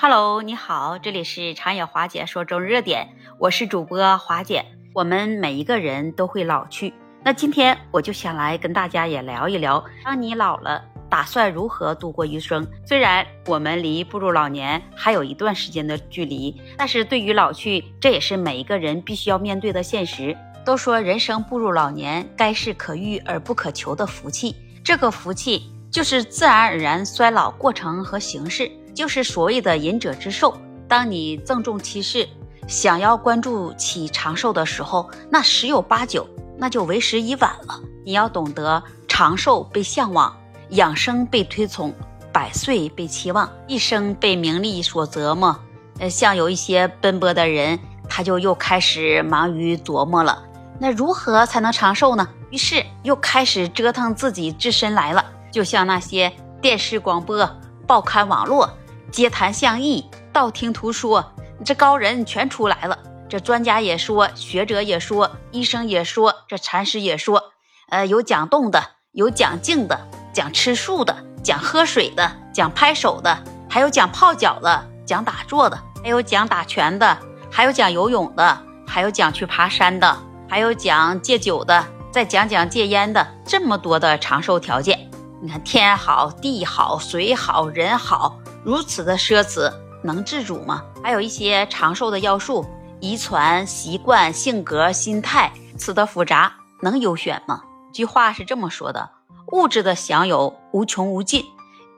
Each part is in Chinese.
Hello，你好，这里是长野华姐说中热点，我是主播华姐。我们每一个人都会老去，那今天我就想来跟大家也聊一聊，当你老了，打算如何度过余生？虽然我们离步入老年还有一段时间的距离，但是对于老去，这也是每一个人必须要面对的现实。都说人生步入老年，该是可遇而不可求的福气，这个福气就是自然而然衰老过程和形式。就是所谓的隐者之寿。当你郑重其事，想要关注其长寿的时候，那十有八九那就为时已晚了。你要懂得长寿被向往，养生被推崇，百岁被期望，一生被名利所折磨。呃，像有一些奔波的人，他就又开始忙于琢磨了，那如何才能长寿呢？于是又开始折腾自己自身来了。就像那些电视广播、报刊网络。街谈巷议，道听途说，这高人全出来了。这专家也说，学者也说，医生也说，这禅师也说。呃，有讲动的，有讲静的，讲吃素的，讲喝水的，讲拍手的，还有讲泡脚的，讲打坐的，还有讲打拳的，还有讲游泳的，还有讲去爬山的，还有讲戒酒的，再讲讲戒烟的。这么多的长寿条件，你看天好，地好，水好，人好。如此的奢侈能自主吗？还有一些长寿的要素，遗传、习惯、性格、心态，此的复杂能优选吗？句话是这么说的：物质的享有无穷无尽，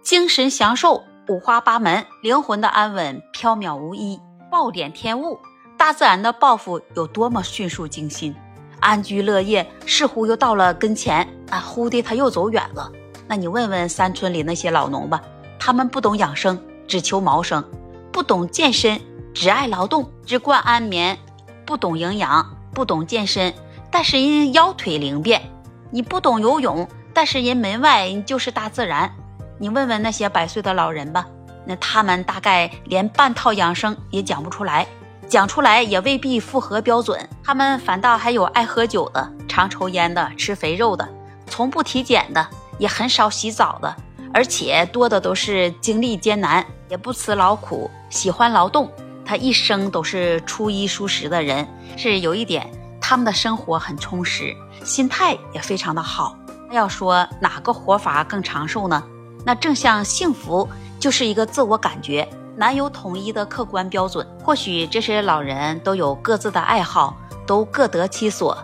精神享受五花八门，灵魂的安稳飘渺无依。暴殄天物，大自然的报复有多么迅速惊心，安居乐业似乎又到了跟前啊！忽的他又走远了。那你问问山村里那些老农吧。他们不懂养生，只求谋生；不懂健身，只爱劳动；只惯安眠，不懂营养，不懂健身。但是人腰腿灵便，你不懂游泳，但是人门外就是大自然。你问问那些百岁的老人吧，那他们大概连半套养生也讲不出来，讲出来也未必符合标准。他们反倒还有爱喝酒的、常抽烟的、吃肥肉的、从不体检的，也很少洗澡的。而且多的都是经历艰难，也不辞劳苦，喜欢劳动。他一生都是初一蔬食的人，是有一点，他们的生活很充实，心态也非常的好。要说哪个活法更长寿呢？那正像幸福就是一个自我感觉，难有统一的客观标准。或许这些老人都有各自的爱好，都各得其所，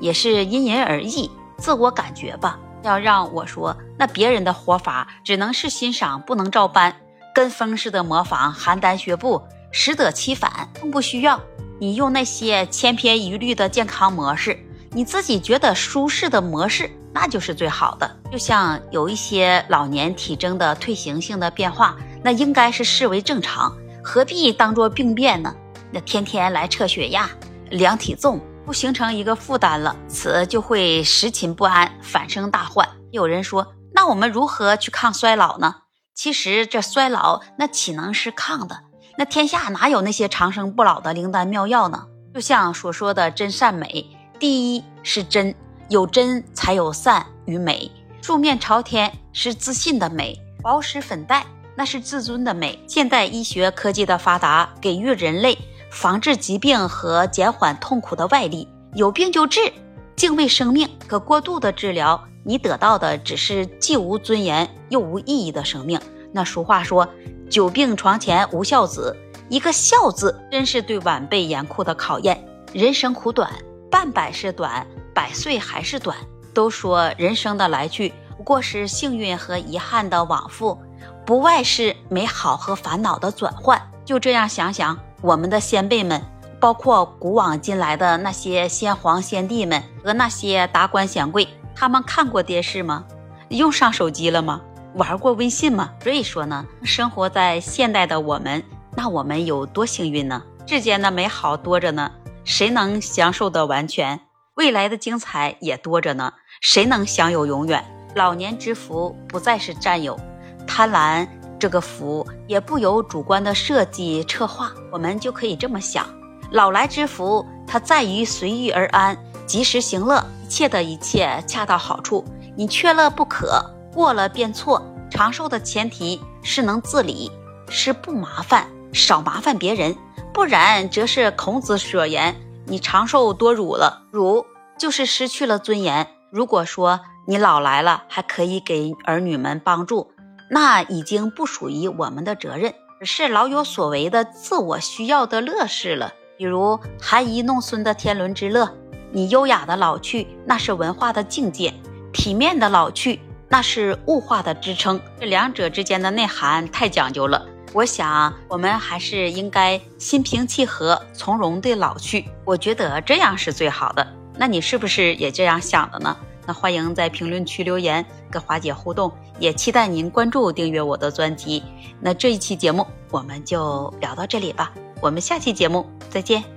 也是因人而异，自我感觉吧。要让我说，那别人的活法只能是欣赏，不能照搬，跟风似的模仿，邯郸学步，适得其反，更不需要你用那些千篇一律的健康模式，你自己觉得舒适的模式，那就是最好的。就像有一些老年体征的退行性的变化，那应该是视为正常，何必当做病变呢？那天天来测血压、量体重。不形成一个负担了，此就会时寝不安，反生大患。有人说，那我们如何去抗衰老呢？其实这衰老那岂能是抗的？那天下哪有那些长生不老的灵丹妙药呢？就像所说的真善美，第一是真，有真才有善与美。素面朝天是自信的美，薄施粉黛那是自尊的美。现代医学科技的发达，给予人类。防治疾病和减缓痛苦的外力，有病就治，敬畏生命。可过度的治疗，你得到的只是既无尊严又无意义的生命。那俗话说：“久病床前无孝子。”一个“孝”字，真是对晚辈严酷的考验。人生苦短，半百是短，百岁还是短。都说人生的来去不过是幸运和遗憾的往复，不外是美好和烦恼的转换。就这样想想。我们的先辈们，包括古往今来的那些先皇先帝们和那些达官显贵，他们看过电视吗？用上手机了吗？玩过微信吗？所以说呢，生活在现代的我们，那我们有多幸运呢？世间的美好多着呢，谁能享受的完全？未来的精彩也多着呢，谁能享有永远？老年之福不再是占有，贪婪。这个福也不由主观的设计策划，我们就可以这么想：老来之福，它在于随遇而安，及时行乐，一切的一切恰到好处。你缺了不可，过了便错。长寿的前提是能自理，是不麻烦，少麻烦别人，不然则是孔子所言：“你长寿多辱了，辱就是失去了尊严。”如果说你老来了还可以给儿女们帮助，那已经不属于我们的责任，是老有所为的自我需要的乐事了。比如含饴弄孙的天伦之乐，你优雅的老去，那是文化的境界；体面的老去，那是物化的支撑。这两者之间的内涵太讲究了。我想，我们还是应该心平气和、从容的老去。我觉得这样是最好的。那你是不是也这样想的呢？那欢迎在评论区留言跟华姐互动，也期待您关注订阅我的专辑。那这一期节目我们就聊到这里吧，我们下期节目再见。